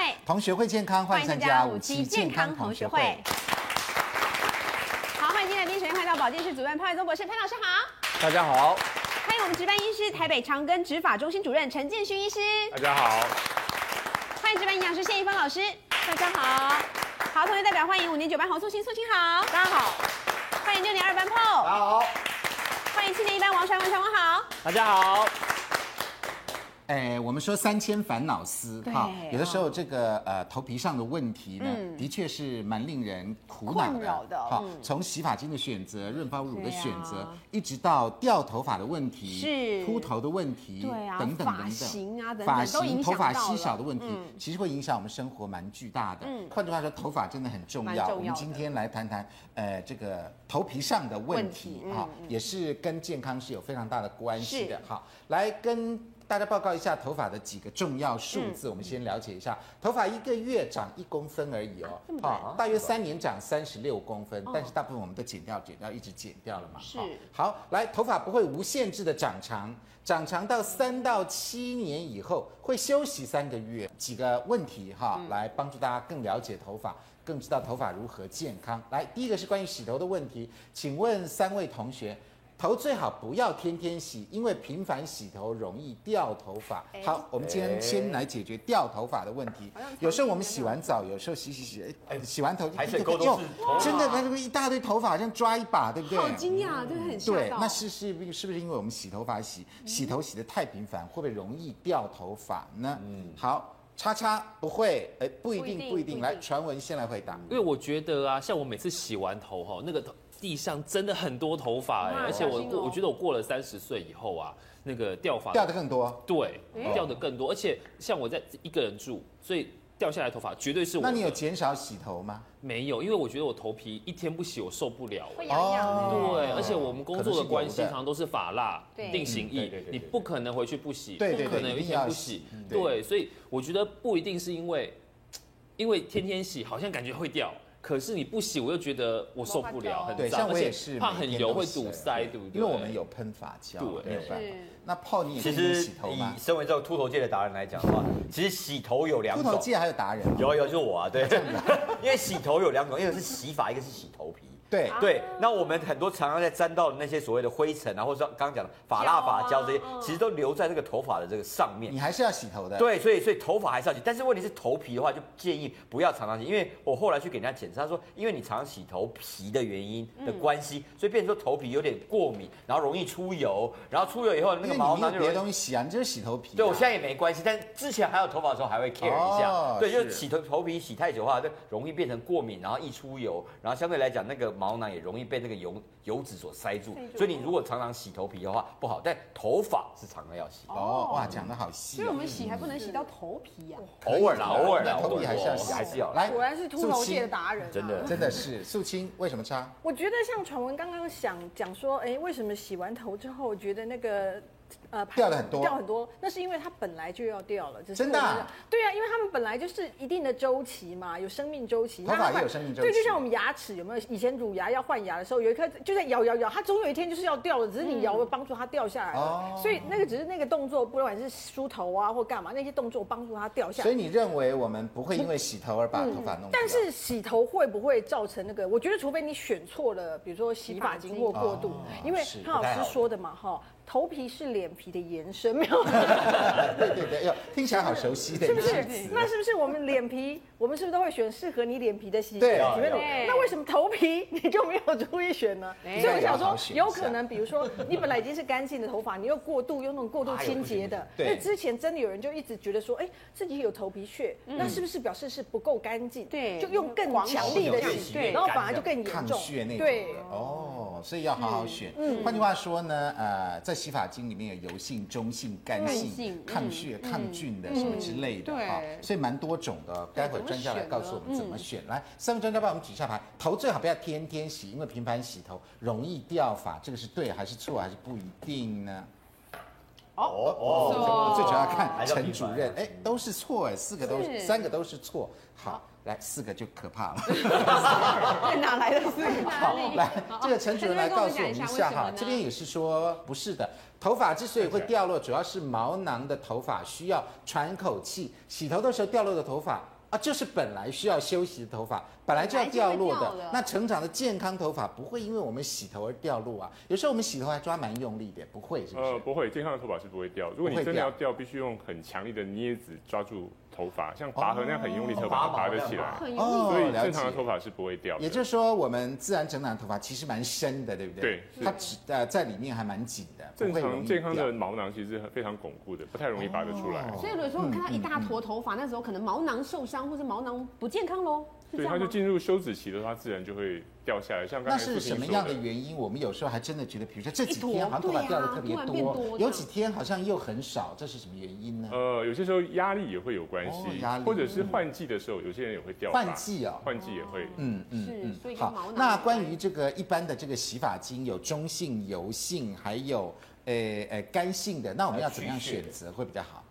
会，同学会健康，欢迎参加五期健康同学会。好，欢迎今天的第一时间快到保健室主任潘伟宗博士，潘老师好。大家好。欢迎我们值班医师台北长庚执法中心主任陈建勋医师。大家好。欢迎值班营养师谢一峰老师。大家好。好，同学代表欢迎五年九班侯素卿，素卿好。大家好。欢迎六年二班 Paul。大家好。欢迎七年一班王传文，传文好。大家好。哎，我们说三千烦恼丝哈，有的时候这个呃头皮上的问题呢，嗯、的确是蛮令人苦恼的。好，从洗发精的选择、润发乳的选择，啊、一直到掉头发的问题、是秃头的问题，对啊，等等等等，发型啊等等，发型、头发稀少的问题，嗯、其实会影响我们生活蛮巨大的。嗯，换句话说，头发真的很重要。重要我们今天来谈谈呃这个头皮上的问题哈，嗯、也是跟健康是有非常大的关系的。好，来跟。大家报告一下头发的几个重要数字，嗯、我们先了解一下。头发一个月长一公分而已哦，啊，大约三年长三十六公分，哦、但是大部分我们都剪掉，剪掉，一直剪掉了嘛。是。好，来，头发不会无限制的长长，长长到三到七年以后会休息三个月。几个问题哈，嗯、来帮助大家更了解头发，更知道头发如何健康。来，第一个是关于洗头的问题，请问三位同学。头最好不要天天洗，因为频繁洗头容易掉头发。好，我们今天先来解决掉头发的问题。有时候我们洗完澡，有时候洗洗洗，哎，洗完头就一个又真的，那这个一大堆头发，好像抓一把，对不对？好惊讶，对，很。对，那是是不是是不是因为我们洗头发洗洗头洗的太频繁，会不会容易掉头发呢？嗯，好，叉叉不会，哎，不一定，不一定。来，传闻先来回答。因为我觉得啊，像我每次洗完头哈，那个头。地上真的很多头发哎，而且我过，我觉得我过了三十岁以后啊，那个掉发掉的更多，对，掉的更多，而且像我在一个人住，所以掉下来头发绝对是我。那你有减少洗头吗？没有，因为我觉得我头皮一天不洗我受不了。会痒痒。对，而且我们工作的关系，常常都是发蜡定型液，你不可能回去不洗，不可能有一天不洗。对，所以我觉得不一定是因为，因为天天洗好像感觉会掉。可是你不洗，我又觉得我受不了，很脏，对，像我也是怕很油会堵塞，对不对？因为我们有喷发胶，对，没有办法。那泡你其实洗头？以身为这个秃头界的达人来讲的话，其实洗头有两种。秃头界还有达人？有有，就是我啊，对。因为洗头有两种，一个是洗发，一个是洗头皮。对对，那我们很多常常在沾到的那些所谓的灰尘啊，或者说刚刚讲的发蜡、发胶这些，其实都留在这个头发的这个上面。你还是要洗头的。对，所以所以头发还是要洗，但是问题是头皮的话，就建议不要常常洗，因为我后来去给人家检查，他说因为你常常洗头皮的原因的关系，所以变成说头皮有点过敏，然后容易出油，然后出油以后那个毛囊就别的东西洗啊，你就是洗头皮。对，我现在也没关系，但之前还有头发的时候还会 care 一下。对，就是洗头头皮洗太久的话，就容易变成过敏，然后易出油，然后相对来讲那个毛囊也容易被。那个油油脂所塞住，所以你如果常常洗头皮的话不好，但头发是常常要洗。哦，哇，讲的好细。所以我们洗还不能洗到头皮呀？偶尔啦，偶尔啦，头皮还是要洗，还是要。来，果然是秃头界的达人，真的，真的是。素清为什么差？我觉得像传文刚刚想讲说，哎，为什么洗完头之后觉得那个。呃，掉了很多，掉很多，那是因为它本来就要掉了，真的。对啊，因为他们本来就是一定的周期嘛，有生命周期。头发也有生命周期。对，就像我们牙齿有没有？以前乳牙要换牙的时候，有一颗就在咬咬咬，它总有一天就是要掉了，只是你摇了帮助它掉下来了。所以那个只是那个动作，不管是梳头啊或干嘛，那些动作帮助它掉下来。所以你认为我们不会因为洗头而把头发弄掉？但是洗头会不会造成那个？我觉得除非你选错了，比如说洗发精或过度，因为潘老师说的嘛，哈。头皮是脸皮的延伸，没有？对 对对，哟，听起来好熟悉的，是不是？那是不是我们脸皮，我们是不是都会选适合你脸皮的洗？对，那为什么头皮你就没有注意选呢？所以我想说，有可能，比如说你本来已经是干净的头发，你又过度用那种过度清洁的，那之前真的有人就一直觉得说，哎，自己有头皮屑，那是不是表示是不够干净？对，就用更强力的洗，对，然后反而就更严重。对，哦，所以要好好选。嗯，换句话说呢，呃，在洗发精里面有油性、中性、干性、抗屑、抗菌的什么之类的哈，所以蛮多种的。待会专家来告诉我们怎么选。来，三位专家帮我们举下牌。头最好不要天天洗，因为频繁洗头容易掉发，这个是对还是错还是不一定呢？哦哦，最主要看陈主任，哎，都是错哎，四个都三个都是错。好，来四个就可怕了。哪来的四个？好，来这个陈主任来告诉我们一下哈，这边也是说不是的，头发之所以会掉落，主要是毛囊的头发需要喘口气，洗头的时候掉落的头发。啊，就是本来需要休息的头发，本来就要掉落的。那成长的健康头发不会因为我们洗头而掉落啊。有时候我们洗头还抓蛮用力的，不会是不是？呃，不会，健康的头发是不会掉。如果你真的要掉，必须用很强力的镊子抓住。头发像拔河那样很用力，头发拔得起来，所以正常的头发是不会掉。也就是说，我们自然整染的头发其实蛮深的，对不对？对，它只呃在里面还蛮紧的。正常健康的毛囊其实非常巩固的，不太容易拔得出来。所以有时候我们看到一大坨头发，那时候可能毛囊受伤或者毛囊不健康喽。对，它就进入休止期的话，自然就会掉下来。像刚才那是什么样的原因？我们有时候还真的觉得，比如说这几天好像头发掉的特别多，有几天好像又很少，这是什么原因呢？呃，有些时候压力也会有关系，压力，或者是换季的时候，有些人也会掉。换季啊，换季也会。嗯嗯嗯。好，那关于这个一般的这个洗发精，有中性、油性，还有呃呃干性的，那我们要怎么样选择会比较好？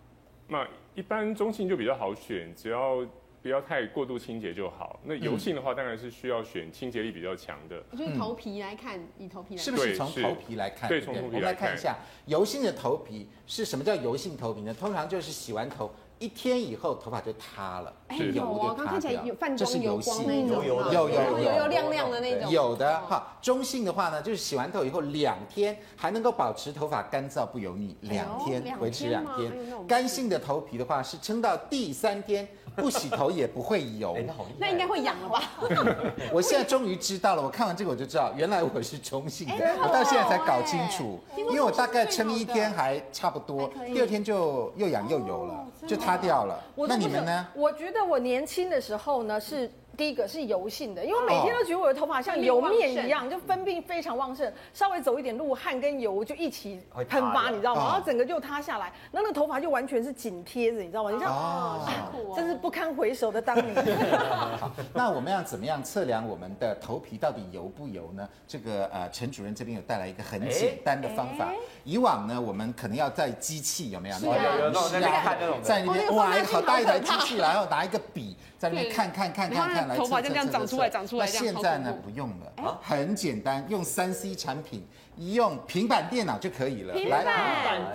那一般中性就比较好选，只要。不要太过度清洁就好。那油性的话，当然是需要选清洁力比较强的。就是头皮来看，以头皮来看，是不是从头皮来看？对，从头皮来看。我们来看一下油性的头皮是什么叫油性头皮呢？通常就是洗完头。一天以后头发就塌了，是有哦，刚看起来有泛光油光那种，有有有有亮亮的那种。有的哈，中性的话呢，就是洗完头以后两天还能够保持头发干燥不油腻，两天维持两天。干性的头皮的话是撑到第三天不洗头也不会油，那应该会痒了吧？我现在终于知道了，我看完这个我就知道，原来我是中性的，我到现在才搞清楚，因为我大概撑一天还差不多，第二天就又痒又油了，就。擦掉了，那你们呢？我觉得我年轻的时候呢是。第一个是油性的，因为每天都觉得我的头发像油面一样，就分泌非常旺盛，稍微走一点路，汗跟油就一起喷发，你知道吗？然后整个就塌下来，那那个头发就完全是紧贴着，你知道吗？你像哦，辛苦，真是不堪回首的当年。好，那我们要怎么样测量我们的头皮到底油不油呢？这个呃，陈主任这边有带来一个很简单的方法。以往呢，我们可能要在机器，有没有？有有那种在那看那种，在那边哇，好大一台机器，然后拿一个笔在那边看看看看看。头发就这样长出来，长出来。那现在呢？不用了，很简单，用三 C 产品，一用平板电脑就可以了。平板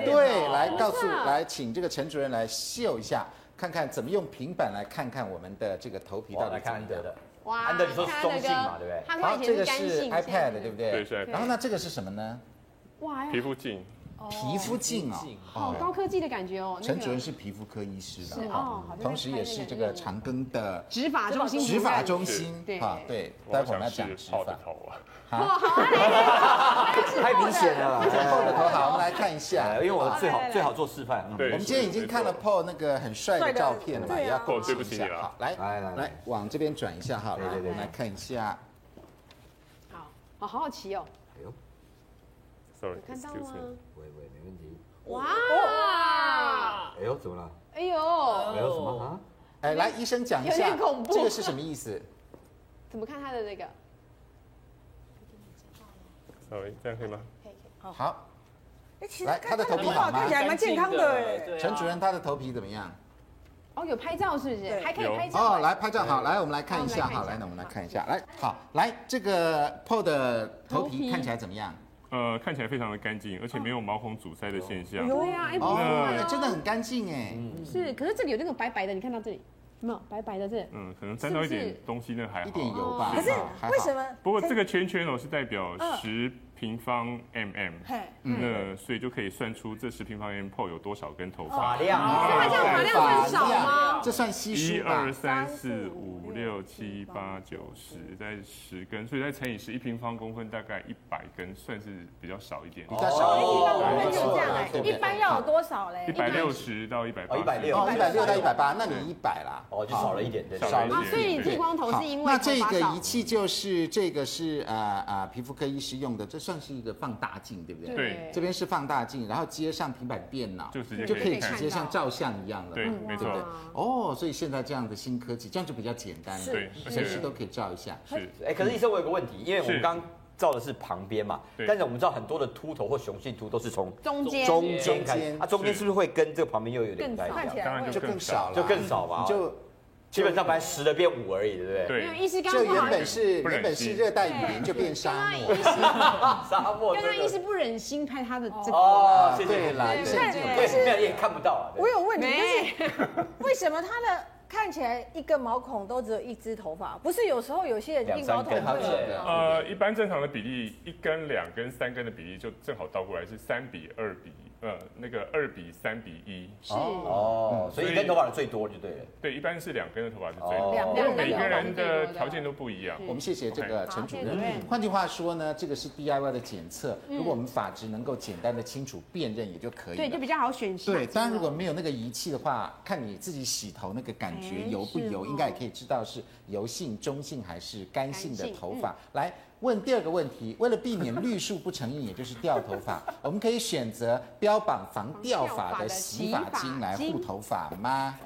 对，来告诉，来请这个陈主任来秀一下，看看怎么用平板来看看我们的这个头皮到底。看安德的，哇，安德你说是中性嘛，对不对？好，这个是 iPad，对不对？对，是 iPad。然后那这个是什么呢？哇，皮肤镜。皮肤镜啊，好高科技的感觉哦。陈主任是皮肤科医师的，哦，同时也是这个长庚的植发中心。植发中心，对，对，待会儿我们要讲植发。哇，好，太明显了。Paul 的头好，我们来看一下，因为我最好最好做示范。对，我们今天已经看了 Paul 那个很帅的照片了嘛，也要过对不起你了。好，来来来来，往这边转一下哈，对对对，我们来看一下。好，好好奇哦。哎呦，sorry，看到吗？没问题。哇！哎呦，怎么了？哎呦！哎呦什么啊？哎，来，医生讲一下，这个是什么意思？怎么看他的这个？稍微这样可以吗？可以可以。好。来，他的头皮好吗？看起来蛮健康的哎。陈主任，他的头皮怎么样？哦，有拍照是不是？还可以拍照。哦，来拍照好，来我们来看一下好，来，那我们来看一下，来，好，来这个 Paul 的头皮看起来怎么样？呃，看起来非常的干净，而且没有毛孔阻塞的现象。有呀，哎，哦，真的很干净哎。是，可是这里有那种白白的，你看到这里有没有白白的这？嗯，可能沾到一点东西，那还好。一点油吧。可是为什么？不过这个圈圈哦，是代表十。平方 mm，那所以就可以算出这十平方 mm 有多少根头发。发量，它这样发量很少吗？这算稀疏吧？一二三四五六七八九十，在十根，所以再乘以十，一平方公分大概一百根，算是比较少一点。比较少一点，没错。一般要有多少嘞？一百六十到一百八。一百六，一百六到一百八，那你一百啦。哦，就少了一点，少了一点。所以剃光头是因为那这个仪器就是这个是呃呃皮肤科医师用的，这算是一个放大镜，对不对？对，这边是放大镜，然后接上平板电脑，就就可以直接像照相一样了。对，没错。哦，所以现在这样的新科技，这样就比较简单了，对，随时都可以照一下。是，哎，可是医生，我有个问题，因为我们刚照的是旁边嘛，但是我们知道很多的秃头或雄性秃都是从中间中间开，它中间是不是会跟这个旁边又有点不一样？当然就更少了，就更少吧，就。基本上本来十的变五而已，对不对？对。没有，医师刚刚原本是原本是热带雨林，就变沙漠。沙漠。刚刚医师不忍心拍他的这个。哦，对啦，对，对，没有也看不到啊。我有问题，就是 为什么他的看起来一个毛孔都只有一只头发？不是有时候有些人硬毛头会有。呃，一般正常的比例，一根、两根、三根的比例就正好倒过来是三比二比。呃，那个二比三比一是哦，所以一根头发的最多就对了。对，一般是两根的头发是最多，因为每个人的条件都不一样。我们谢谢这个陈主任。换句话说呢，这个是 DIY 的检测，如果我们发质能够简单的清楚辨认，也就可以。对，就比较好选。对，当然如果没有那个仪器的话，看你自己洗头那个感觉油不油，应该也可以知道是油性、中性还是干性的头发。来。问第二个问题，为了避免绿树不成荫，也就是掉头发，我们可以选择标榜防掉发的洗发精来护头发吗？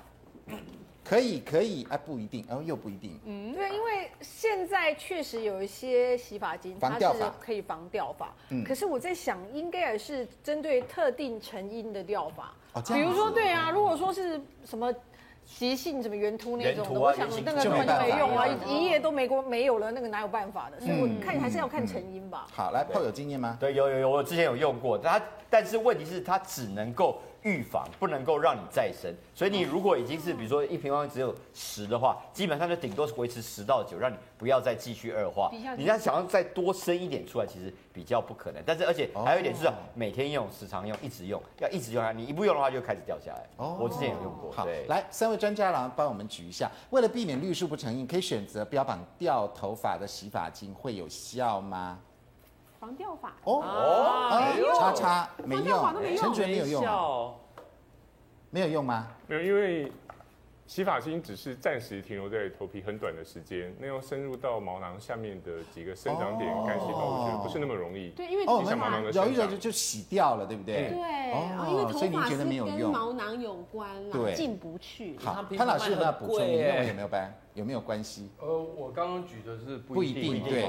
可以，可以，啊，不一定，哦，又不一定。嗯，对，因为现在确实有一些洗发精，它是可以防掉发。嗯，可是我在想，应该也是针对特定成因的掉发。哦，比如说，对啊，如果说是什么。急性什么原突那种的，我想那个根本就没用啊，一夜都没过没有了，那个哪有办法的？所以我看还是要看成因吧。好，来，泡有经验吗？对，有有有，我之前有用过，它但是问题是它只能够。预防不能够让你再生，所以你如果已经是比如说一平方米只有十的话，基本上就顶多是维持十到九，让你不要再继续恶化。你要想要再多生一点出来，其实比较不可能。但是而且还有一点是，每天用、时常用、一直用，要一直用它！你一不用的话，就开始掉下来。哦，我之前有用过。好，来三位专家来帮我们举一下，为了避免绿树不成荫，可以选择标榜掉头发的洗发精会有效吗？防掉法。哦哦，叉叉没用，陈主任没有用，没有用吗？没有，因为洗发精只是暂时停留在头皮很短的时间，那要深入到毛囊下面的几个生长点干细胞，我觉得不是那么容易。对，因为哦，毛囊揉一揉就就洗掉了，对不对？对，哦，因为头发是跟毛囊有关，对，进不去。好，潘老师有没有补充？你认为有没有关？有没有关系？呃，我刚刚举的是不一定，对。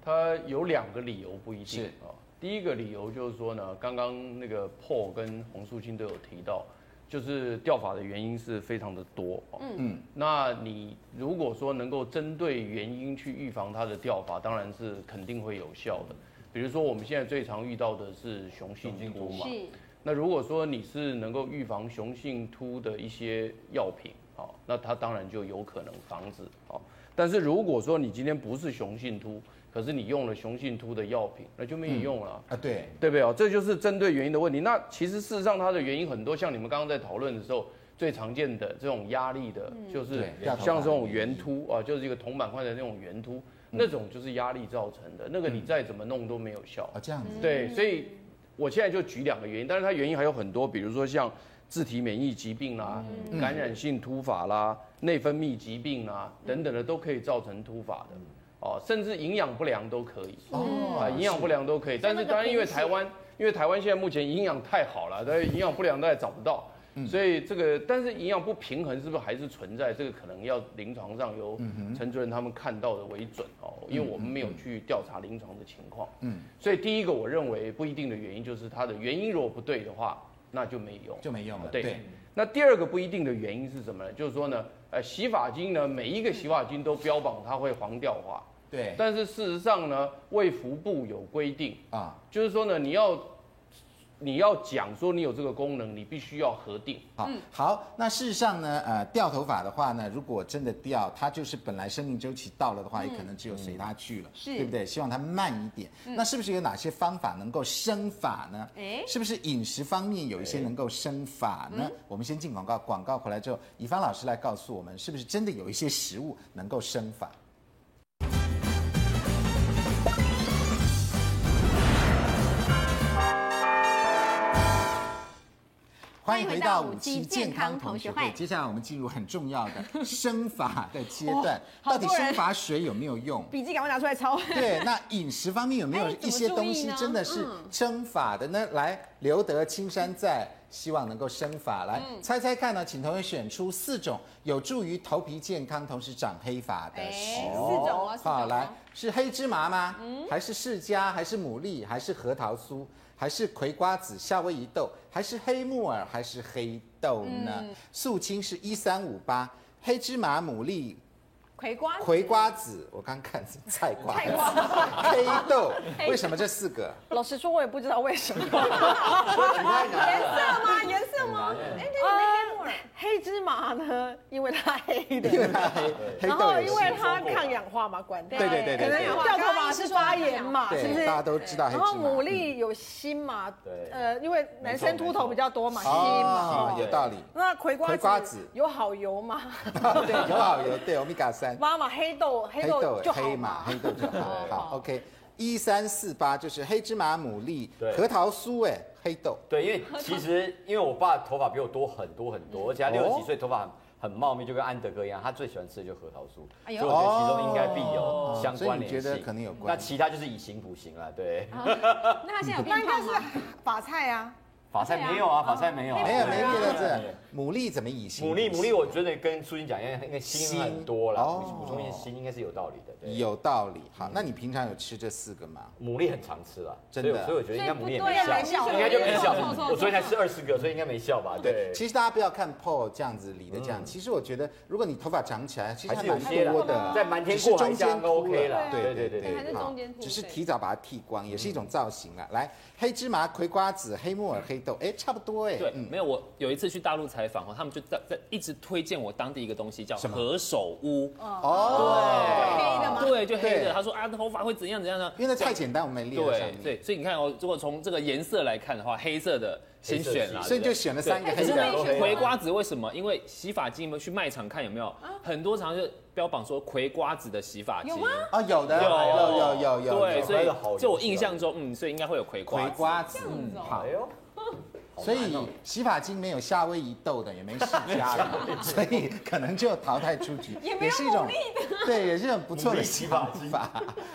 它有两个理由不一定啊。第一个理由就是说呢，刚刚那个 Paul 跟洪素卿都有提到，就是掉法的原因是非常的多。嗯嗯，那你如果说能够针对原因去预防它的掉法，当然是肯定会有效的。比如说我们现在最常遇到的是雄性秃嘛，那如果说你是能够预防雄性秃的一些药品，好，那它当然就有可能防止。好，但是如果说你今天不是雄性秃，可是你用了雄性突的药品，那就没有用了、嗯、啊！对，对不对哦？这就是针对原因的问题。那其实事实上它的原因很多，像你们刚刚在讨论的时候，最常见的这种压力的，就是像这种圆秃啊，就是一个铜板块的那种圆秃，那种就是压力造成的。那个你再怎么弄都没有效啊。这样子。对，所以我现在就举两个原因，但是它原因还有很多，比如说像自体免疫疾病啦、感染性突发啦、内分泌疾病啦等等的，都可以造成突发的。哦，甚至营养不良都可以。哦，啊，营养不良都可以，但是当然因为台湾，因为台湾现在目前营养太好了，但是营养不良都还找不到，所以这个但是营养不平衡是不是还是存在？这个可能要临床上由陈主任他们看到的为准哦，因为我们没有去调查临床的情况，嗯，所以第一个我认为不一定的原因就是它的原因如果不对的话，那就没用，就没用了，对。那第二个不一定的原因是什么呢？就是说呢，呃，洗发精呢，每一个洗发精都标榜它会黄掉发。对，但是事实上呢，卫福部有规定啊，就是说呢，你要你要讲说你有这个功能，你必须要核定。好，好，那事实上呢，呃，掉头发的话呢，如果真的掉，它就是本来生命周期到了的话，也可能只有随它去了，是，对不对？希望它慢一点。那是不是有哪些方法能够生发呢？哎，是不是饮食方面有一些能够生发呢？我们先进广告，广告回来之后，以芳老师来告诉我们，是不是真的有一些食物能够生发？欢迎回到五期健康同学会。接下来我们进入很重要的生发的阶段，到底生发水有没有用？笔记赶快拿出来抄。对，那饮食方面有没有一些东西真的是生发的呢？来，留得青山在，希望能够生发。来、嗯、猜猜看呢？请同学选出四种有助于头皮健康，同时长黑发的食物。四种啊，好，来是黑芝麻吗？嗯、还是释迦？还是牡蛎？还是核桃酥？还是葵瓜子、夏威夷豆？还是黑木耳？还是黑豆呢？嗯、素青是一三五八，黑芝麻、牡蛎。葵瓜葵瓜子，我刚看是菜瓜，菜瓜 黑豆，为什么这四个？老实说，我也不知道为什么。颜色吗？颜色吗？哎，对，黑芝麻呢？因为它黑的，因为它黑。然后因为它抗氧化嘛，管对对对，可能有掉头发是发炎嘛，是不是？大家都知道。然后牡蛎有锌嘛，对，呃，因为男生秃头比较多嘛，锌嘛，有道理。那葵瓜子有好油吗？对，有好油，对，欧米伽三。妈妈，黑豆，黑豆就黑嘛，黑豆就好。好，OK，一三四八就是黑芝麻、牡蛎、核桃酥，哎。黑豆对，因为其实因为我爸头发比我多很多很多，而且他六十几岁头发很茂密，就跟安德哥一样，他最喜欢吃的就是核桃酥，所以我觉得其中应该必有相关联性。觉得可能有关。那其他就是以形补形了，对。那他现在有变胖吗？法菜啊。法菜没有啊，法菜没有，没有没列在这。牡蛎怎么以心？牡蛎牡蛎，我觉得跟苏欣讲一样，应该心很多了，补充一些心应该是有道理的。有道理。好，那你平常有吃这四个吗？牡蛎很常吃了，真的，所以我觉得应该牡蛎也没效，应该就没效。我昨天才吃二十个，所以应该没效吧？对。其实大家不要看 Paul 这样子理的这样，其实我觉得如果你头发长起来，其实还蛮多的，在满天过海中都 OK 了。对对对对，还是中间只是提早把它剃光，也是一种造型了。来。黑芝麻、葵瓜子、黑木耳、黑豆，哎，差不多哎。对，没有我有一次去大陆采访，他们就在在一直推荐我当地一个东西叫何首乌。哦，对，黑的吗？对，就黑的。他说啊，头发会怎样怎样呢？因为那太简单，我没列上面。对对，所以你看哦，如果从这个颜色来看的话，黑色的先选了，所以就选了三个黑的。葵瓜子为什么？因为洗发精，我们去卖场看有没有很多常就标榜说葵瓜子的洗发精。有吗？啊，有的，有有有有有。对，所以就我印象中，嗯，所以应该会有葵瓜。葵瓜子，好。所以洗发精没有夏威夷豆的，也没释迦的，所以可能就淘汰出局。也是一种对，也是一种不错的洗发法。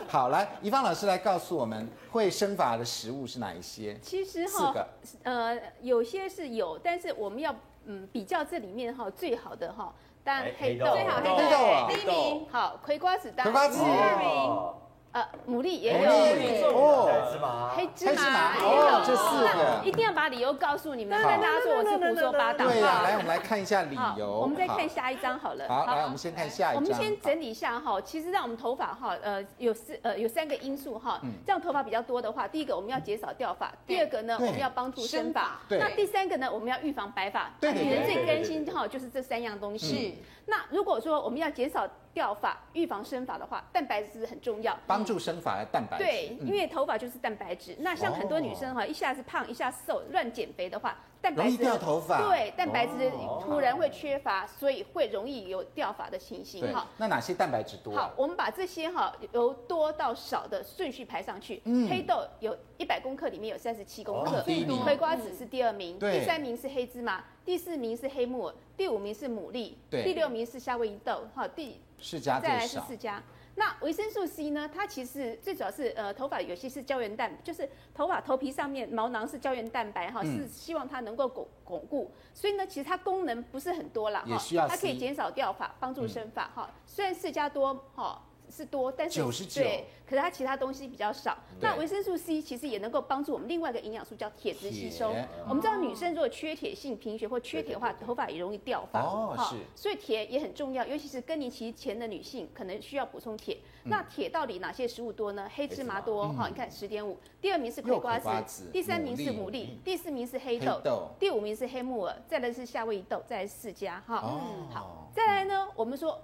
好，来，一芳老师来告诉我们，会生发的食物是哪一些？其实哈，呃，有些是有，但是我们要嗯比较这里面哈最好的哈，当然黑豆。最好，黑豆。第一名，好，葵瓜子当然第二名。呃，牡蛎也有。哦，黑芝麻，黑芝麻。哦，这四个。一定要把理由告诉你们，不然大家说我是胡说八道。对呀，来，我们来看一下理由。我们再看下一张好了。好，来，我们先看下一张。我们先整理一下哈，其实让我们头发哈，呃，有四呃有三个因素哈，这样头发比较多的话，第一个我们要减少掉发，第二个呢我们要帮助生发，那第三个呢我们要预防白发。女人最担心哈就是这三样东西。那如果说我们要减少掉发、预防生发的话，蛋白质很重要，帮助生发的蛋白质。对，因为头发就是蛋白质。那像很多女生哈，一下子胖，一下子瘦，乱减肥的话，蛋白质掉头发。对，蛋白质突然会缺乏，所以会容易有掉发的情形哈。那哪些蛋白质多？好，我们把这些哈由多到少的顺序排上去。嗯，黑豆有一百公克，里面有三十七公克。葵瓜子是第二名，第三名是黑芝麻，第四名是黑木耳，第五名是牡蛎，第六名是夏威夷豆，哈，第。释迦再来是释迦，那维生素 C 呢？它其实最主要是呃，头发有些是胶原蛋，就是头发头皮上面毛囊是胶原蛋白哈，是希望它能够巩巩固，所以呢，其实它功能不是很多啦哈，它可以减少掉发，帮助生发哈。虽然释迦多哈。是多，但是对，可是它其他东西比较少。那维生素 C 其实也能够帮助我们另外一个营养素叫铁质吸收。我们知道女生如果缺铁性贫血或缺铁的话，头发也容易掉发。哦，是。所以铁也很重要，尤其是更年期前的女性可能需要补充铁。那铁到底哪些食物多呢？黑芝麻多哈，你看十点五。第二名是葵瓜子，第三名是牡蛎，第四名是黑豆，第五名是黑木耳，再来是夏威夷豆，再来是释迦哈。嗯，好，再来呢，我们说。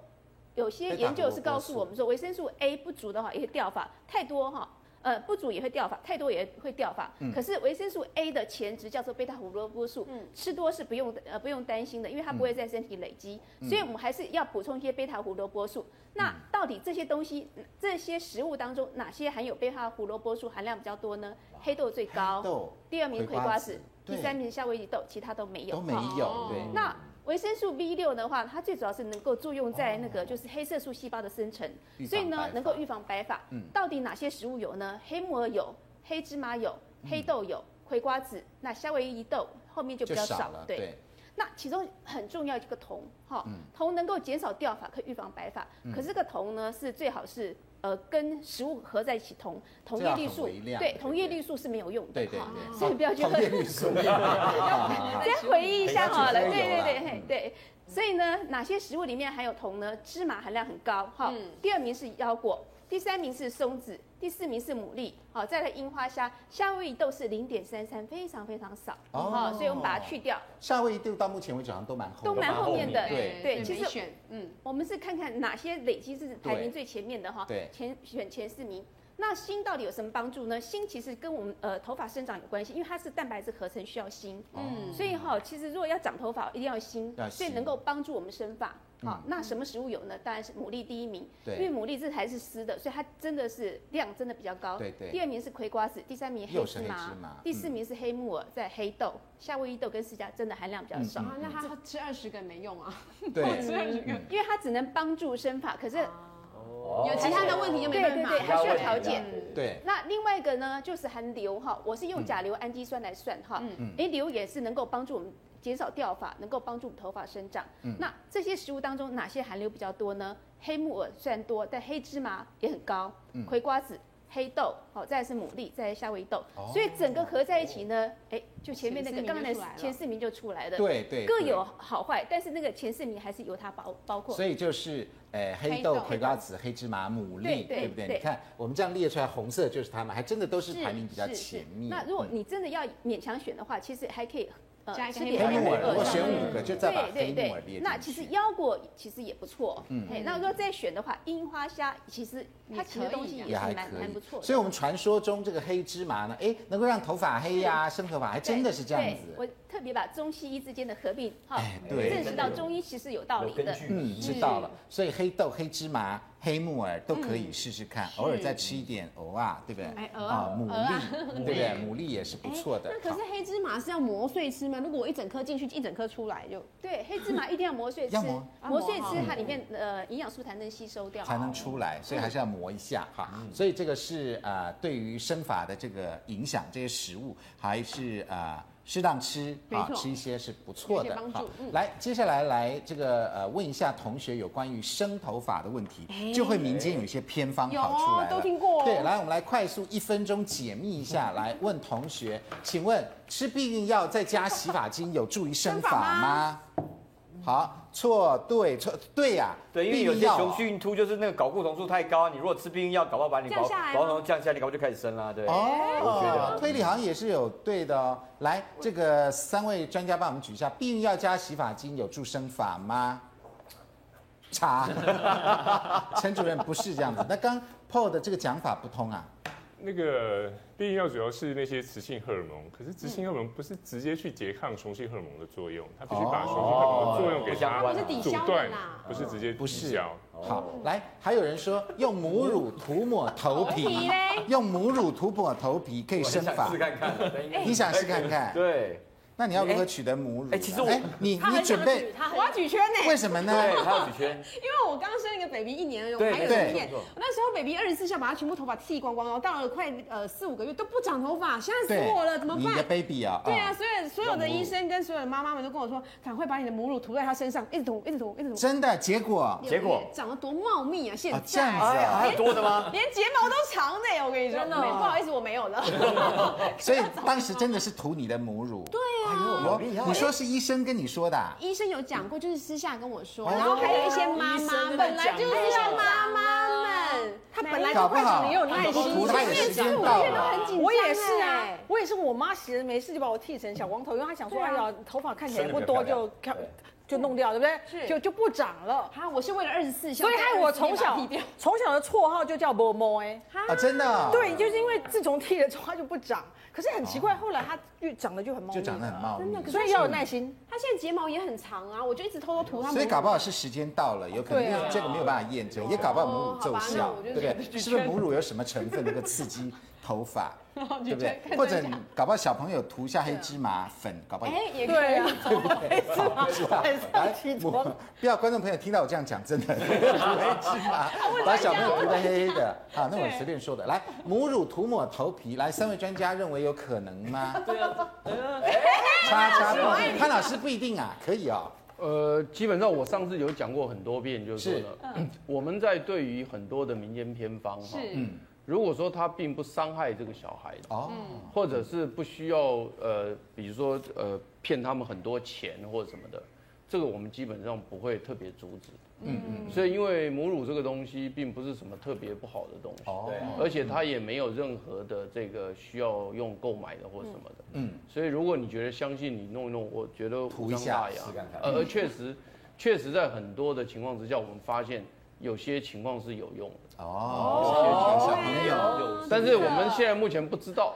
有些研究是告诉我们说，维生素 A 不足的话也会掉发，太多哈，呃不足也会掉发，太多也会掉发。嗯、可是维生素 A 的前值叫做贝塔胡萝卜素，嗯、吃多是不用呃不用担心的，因为它不会在身体累积，嗯、所以我们还是要补充一些贝塔胡萝卜素。嗯、那到底这些东西这些食物当中哪些含有贝塔胡萝卜素含量比较多呢？黑豆最高，第二名葵瓜子，第三名夏威夷豆，其他都没有。都没有，对。那维生素 B 六的话，它最主要是能够作用在那个就是黑色素细胞的生成，所以呢能够预防白发。嗯，到底哪些食物有呢？黑木耳有，黑芝麻有，黑豆有，葵瓜子，那夏威夷豆后面就比较少了。对。那其中很重要一个铜，哈，铜能够减少掉发，可以预防白发。可是这个铜呢，是最好是呃跟食物合在一起，同同叶绿素，对，同叶绿素是没有用的，对对对，所以不要去喝。铜叶绿素，再回忆一下好了，对对对对。所以呢，哪些食物里面含有铜呢？芝麻含量很高，哈。第二名是腰果。第三名是松子，第四名是牡蛎，好，再来樱花虾，夏威夷豆是零点三三，非常非常少，哦，所以我们把它去掉。夏威夷豆到目前为止好像都蛮后，都蛮后面的，对对，其实，嗯，我们是看看哪些累积是排名最前面的哈，对，前选前四名。那锌到底有什么帮助呢？锌其实跟我们呃头发生长有关系，因为它是蛋白质合成需要锌，嗯，所以哈，其实如果要长头发，一定要锌，所以能够帮助我们生发。好，那什么食物有呢？当然是牡蛎第一名，对，因为牡蛎这还是湿的，所以它真的是量真的比较高。对对。第二名是葵瓜子，第三名黑芝麻，第四名是黑木耳，在黑豆、夏威夷豆跟释迦真的含量比较少。那他吃二十个没用啊？对，吃二十个，因为它只能帮助生发，可是。有其他的问题就没办法，对对对，还需要调节。对，那另外一个呢，就是含硫哈，我是用甲硫氨基酸来算哈。嗯嗯。哎，硫也是能够帮助我们减少掉发，能够帮助头发生长。嗯。那这些食物当中哪些含硫比较多呢？黑木耳虽然多，但黑芝麻也很高。嗯。葵瓜子。黑豆，好，再来是牡蛎，再来夏威夷豆，所以整个合在一起呢，哎，就前面那个刚刚的前四名就出来了，对对，各有好坏，但是那个前四名还是由它包包括。所以就是，诶，黑豆、葵瓜子、黑芝麻、牡蛎，对不对？你看我们这样列出来，红色就是它们，还真的都是排名比较前面。那如果你真的要勉强选的话，其实还可以。加一个黑木耳，如果选五个，就再把黑木耳列。那其实腰果其实也不错。嗯，那如果再选的话，樱花虾其实它其实东西也还蛮蛮不错。所以，我们传说中这个黑芝麻呢，哎，能够让头发黑呀，生头发，还真的是这样子。我特别把中西医之间的合并，哈，认识到中医其实有道理的。嗯，知道了。所以黑豆、黑芝麻。黑木耳都可以试试看，偶尔再吃一点藕啊，对不对？啊，牡蛎，对不对？牡蛎也是不错的。那可是黑芝麻是要磨碎吃吗？如果我一整颗进去，一整颗出来就 对。黑芝麻一定要磨碎吃，磨碎吃，它里面呃营养素才能吸收掉，才能出来，所以还是要磨一下哈。所以这个是呃对于生法的这个影响，这些食物还是呃。适当吃啊，吃一些是不错的。好，来，接下来来这个呃问一下同学有关于生头发的问题，就会民间有一些偏方跑出来了。都听过。对，来，我们来快速一分钟解密一下，来问同学，请问吃避孕药再加洗发精有助于生发吗？好。错对错对呀，对，因为有些雄性秃就是那个睾固酮素太高，你如果吃避孕药，搞不好把你睾睾固酮降下来，你搞不好就开始生了，对。哦，推理好像也是有对的哦。来，这个三位专家帮我们举一下，避孕药加洗发精有助生发吗？查，陈主任不是这样子，那刚 Paul 的这个讲法不通啊。那个避孕药主要是那些雌性荷尔蒙，可是雌性荷尔蒙不是直接去拮抗雄性荷尔蒙的作用，它必须把雄性荷尔蒙的作用给它阻断，不是直接不是。好，来，还有人说用母乳涂抹头皮，用母乳涂抹头皮可以生发，试看看，你想试看看？对。那你要如何取得母乳？哎，其实我，你你准备，我要举圈呢。为什么呢？对，他要举圈。因为我刚生一个 baby 一年，我还有影片。那时候 baby 二十四孝把他全部头发剃光光，然后到了快呃四五个月都不长头发，吓死我了，怎么办？你的 baby 啊？对啊，所以所有的医生跟所有的妈妈们都跟我说，赶快把你的母乳涂在他身上，一直涂，一直涂，一直涂。真的？结果？结果？长得多茂密啊！现在这样子啊？还有多的吗？连睫毛都长的呀！我跟你说，真的，不好意思，我没有了。所以当时真的是涂你的母乳。对啊。你说是医生跟你说的？医生有讲过，就是私下跟我说，然后还有一些妈妈，本来就是要妈妈们，她本来就会很有耐心，我也是，我也是啊，我也是，我妈闲着没事就把我剃成小光头，因为她想说，哎呀，头发看起来不多就看就弄掉，对不对？是就就不长了。哈，我是为了二十四孝，所以害我从小从小的绰号就叫波波哎，啊，真的？对，就是因为自从剃了之后它就不长。可是很奇怪，后来它越长得就很茂密，就长得很茂密，真的。所以要有耐心。它现在睫毛也很长啊，我就一直偷偷涂它。所以搞不好是时间到了，有可能这个没有办法验证，也搞不好母乳奏效，对不对？是不是母乳有什么成分能够刺激头发，对不对？或者搞不好小朋友涂下黑芝麻粉，搞不好哎也对啊，对不对？是吧？来，不要观众朋友听到我这样讲，真的黑芝麻，把小朋友涂的黑黑的 啊，那我随便说的。来，母乳涂抹头皮，来，三位专家认为有可能吗？对啊，叉叉不，潘老师不一定啊，可以哦。呃，基本上我上次有讲过很多遍，就是说呢，我们在对于很多的民间偏方哈，嗯。如果说他并不伤害这个小孩哦，或者是不需要呃，比如说呃骗他们很多钱或者什么的，这个我们基本上不会特别阻止。嗯嗯。所以因为母乳这个东西并不是什么特别不好的东西，哦，而且它也没有任何的这个需要用购买的或什么的。嗯。所以如果你觉得相信你弄一弄，我觉得无伤大雅。呃，而确实，确实在很多的情况之下，我们发现有些情况是有用的。哦，有些小朋友，但是我们现在目前不知道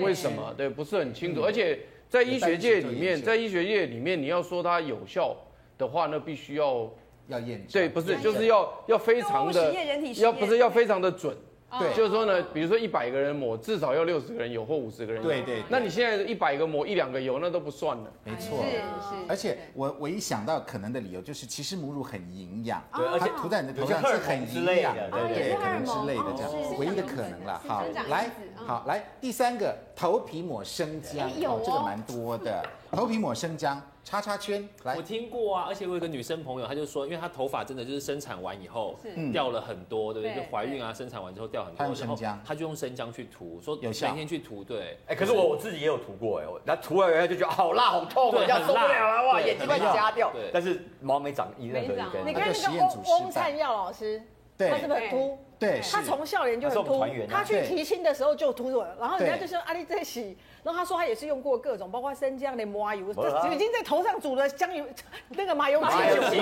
为什么，对，不是很清楚。而且在医学界里面，在医学界里面，你要说它有效的话，那必须要要验证。对，不是，就是要要非常的，要不是要非常的准。对，就是说呢，比如说一百个人抹，至少要六十个人有或五十个人有。对对。那你现在一百个抹一两个有，那都不算了。没错。是是。而且我我一想到可能的理由，就是其实母乳很营养，对，而且涂在你的头上是很营养的，对对，可能之类的这样，唯一的可能了。好，来，好来，第三个头皮抹生姜，哦，这个蛮多的，头皮抹生姜。叉叉圈，来，我听过啊，而且我有个女生朋友，她就说，因为她头发真的就是生产完以后掉了很多，对不对？就怀孕啊，生产完之后掉很多，她用生姜，她就用生姜去涂，说有每天去涂，对。哎，可是我我自己也有涂过，哎，那涂了以后就觉得好辣好痛，这样受不了了，哇，眼睛快瞎掉。对但是毛没长一任何一根。你看那个翁翁灿耀老师，他是不是很秃？对，他从笑脸就很秃，他去提亲的时候就秃了，然后人家就说阿丽在洗。然后他说他也是用过各种，包括生姜的麻油，已经在头上煮了姜油，那个麻油 鸡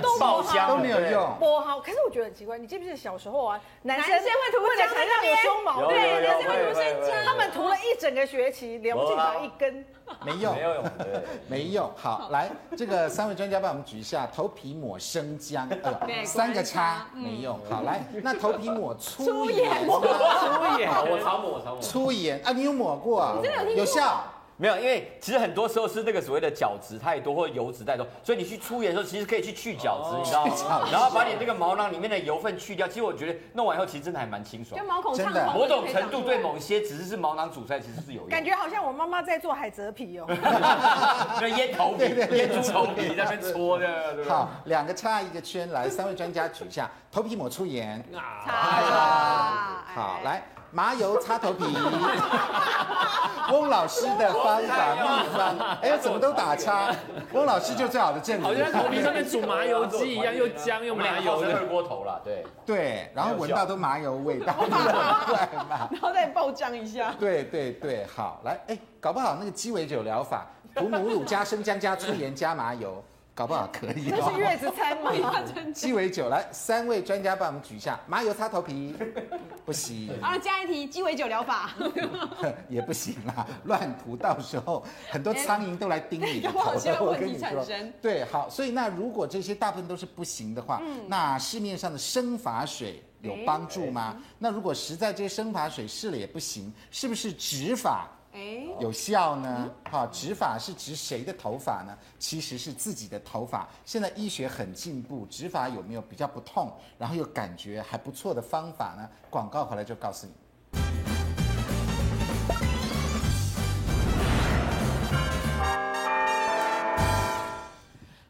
都爆香都没有用，不好。可是我觉得很奇怪，你记不记得小时候啊，男生会涂姜才让有胸毛，对，男生会涂生姜，他们涂了一整个学期，了不起的一根，没用，没用，没用。好，来这个三位专家帮我们举一下，头皮抹生姜，呃，三个叉没用。好，来那头皮抹粗盐，粗盐，我常抹，我常抹，粗盐啊，你有抹过啊？有效没有？因为其实很多时候是那个所谓的角质太多或油脂太多，所以你去出盐的时候，其实可以去去角质，你知道吗？然后把你那个毛囊里面的油分去掉。其实我觉得弄完以后，其实真的还蛮清爽。跟毛孔畅通，某种程度对某些只是是毛囊阻塞，其实是有用。感觉好像我妈妈在做海蜇皮哦，那腌头皮、腌猪头皮在那边搓的。好，两个叉一个圈，来，三位专家举一下，头皮抹出盐，啊。好，来。麻油擦头皮，翁老师的方法秘方，哎呀，怎么都打叉？翁老师就最好的证明，好像头皮上面煮麻油鸡一样，又姜又麻油的。二锅头了，对。对，然后闻到都麻油味道？然后再爆浆一下，对对对，好，来，哎，搞不好那个鸡尾酒疗法，涂母乳加生姜加粗盐加麻油。搞不好可以。这是月子餐吗？鸡尾酒来，三位专家帮我们举一下，麻油擦头皮不行。啊，加一题鸡尾酒疗法 也不行啦，乱涂到时候很多苍蝇都来叮你的头。我跟你说，对，好，所以那如果这些大部分都是不行的话，那市面上的生发水有帮助吗？那如果实在这些生发水试了也不行，是不是植发？有效呢？哈，植发是植谁的头发呢？其实是自己的头发。现在医学很进步，植发有没有比较不痛，然后又感觉还不错的方法呢？广告回来就告诉你。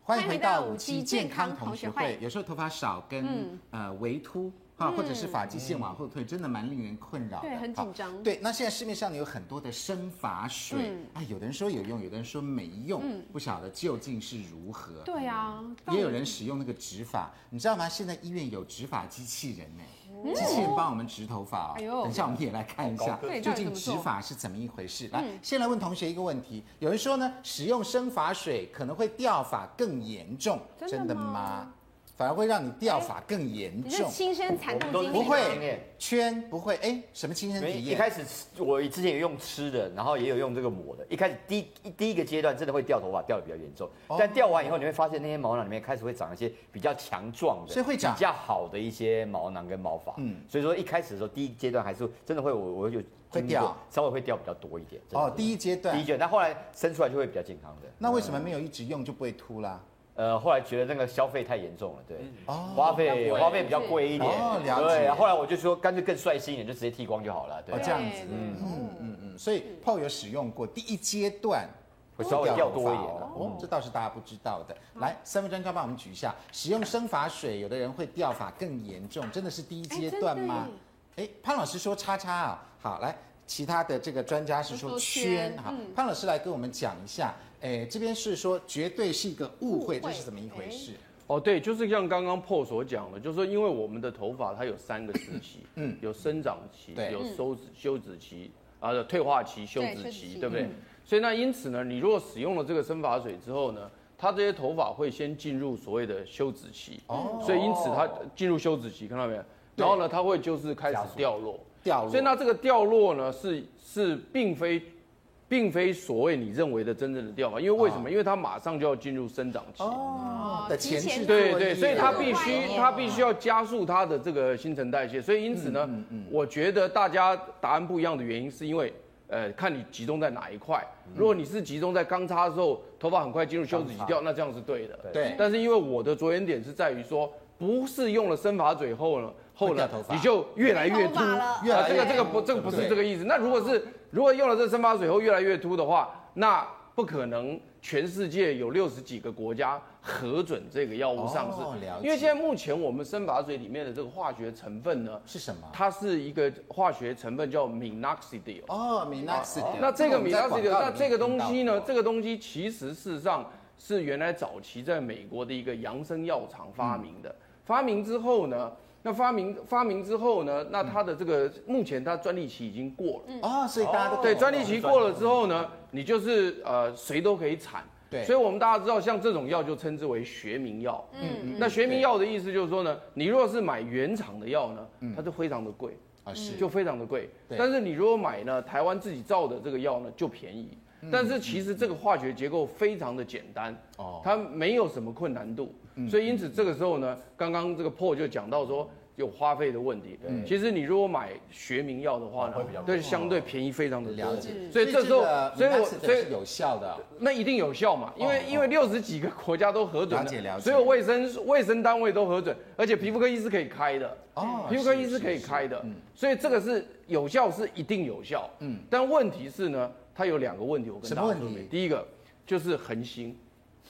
欢迎回到五期健康同学会。有时候头发少跟、嗯、呃微秃。啊，或者是发际线往后退，真的蛮令人困扰的。对，很紧张。对，那现在市面上有很多的生发水，啊，有的人说有用，有的人说没用，不晓得究竟是如何。对啊，也有人使用那个植发，你知道吗？现在医院有植发机器人呢，机器人帮我们植头发。哎呦，等一下我们也来看一下，究竟植发是怎么一回事。来，先来问同学一个问题：有人说呢，使用生发水可能会掉发更严重，真的吗？反而会让你掉发更严重。你是亲身惨痛经验？不会，圈不会。哎，什么亲身体验？一开始我之前有用吃的，然后也有用这个抹的。一开始第一第一个阶段真的会掉头发，掉的比较严重。但掉完以后，你会发现那些毛囊里面开始会长一些比较强壮的，所以会长比较好的一些毛囊跟毛发。嗯，所以说一开始的时候，第一阶段还是真的会我我有会掉，稍微会掉比较多一点。哦，第一阶段，第一阶段，但后来生出来就会比较健康的。那为什么没有一直用就不会秃啦？呃，后来觉得那个消费太严重了，对，花费花费比较贵一点，对，后来我就说干脆更率性一点，就直接剃光就好了，对，这样子，嗯嗯嗯嗯，所以 Paul 有使用过第一阶段会稍微掉多一点哦，这倒是大家不知道的。来，三位专家帮我们举一下，使用生发水，有的人会掉发更严重，真的是第一阶段吗？哎，潘老师说叉叉啊，好，来，其他的这个专家是说圈，哈，潘老师来跟我们讲一下。哎，这边是说绝对是一个误会，这是怎么一回事？哦，对，就是像刚刚 Paul 所讲的，就是说，因为我们的头发它有三个时期，嗯，有生长期，有收止休止期，啊，退化期、休止期，对不对？所以那因此呢，你如果使用了这个生发水之后呢，它这些头发会先进入所谓的休止期，哦，所以因此它进入休止期，看到没有？然后呢，它会就是开始掉落，掉落。所以那这个掉落呢，是是并非。并非所谓你认为的真正的掉发，因为为什么？因为它马上就要进入生长期哦的前期，对对，所以它必须它必须要加速它的这个新陈代谢，所以因此呢，我觉得大家答案不一样的原因是因为，呃，看你集中在哪一块。如果你是集中在刚擦的时候，头发很快进入休止期掉，那这样是对的。对。但是因为我的着眼点是在于说，不是用了生发嘴后呢，后呢你就越来越秃，越来这个这个不这个不是这个意思。那如果是如果用了这生发水后越来越秃的话，那不可能全世界有六十几个国家核准这个药物上市。哦，因为现在目前我们生发水里面的这个化学成分呢是什么？它是一个化学成分叫 minoxidil。哦，minoxidil。那这个 minoxidil，那这个东西呢？这个东西其实事实上是原来早期在美国的一个扬生药厂发明的。嗯、发明之后呢？那发明发明之后呢？那它的这个目前它专利期已经过了。啊，所以大家都对专利期过了之后呢，你就是呃谁都可以产。对，所以我们大家知道，像这种药就称之为学名药。嗯，那学名药的意思就是说呢，你如果是买原厂的药呢，它就非常的贵。啊，是。就非常的贵。但是你如果买呢台湾自己造的这个药呢，就便宜。但是其实这个化学结构非常的简单哦，它没有什么困难度。所以因此这个时候呢，刚刚这个 Paul 就讲到说有花费的问题。对，其实你如果买学名药的话呢，会比较对相对便宜非常的了解。所以这时候，所以我所以有效的，那一定有效嘛？因为因为六十几个国家都核准了，所有卫生卫生单位都核准，而且皮肤科医师可以开的哦，皮肤科医师可以开的，所以这个是有效是一定有效。嗯，但问题是呢，它有两个问题，我跟大家说明。第一个就是恒星。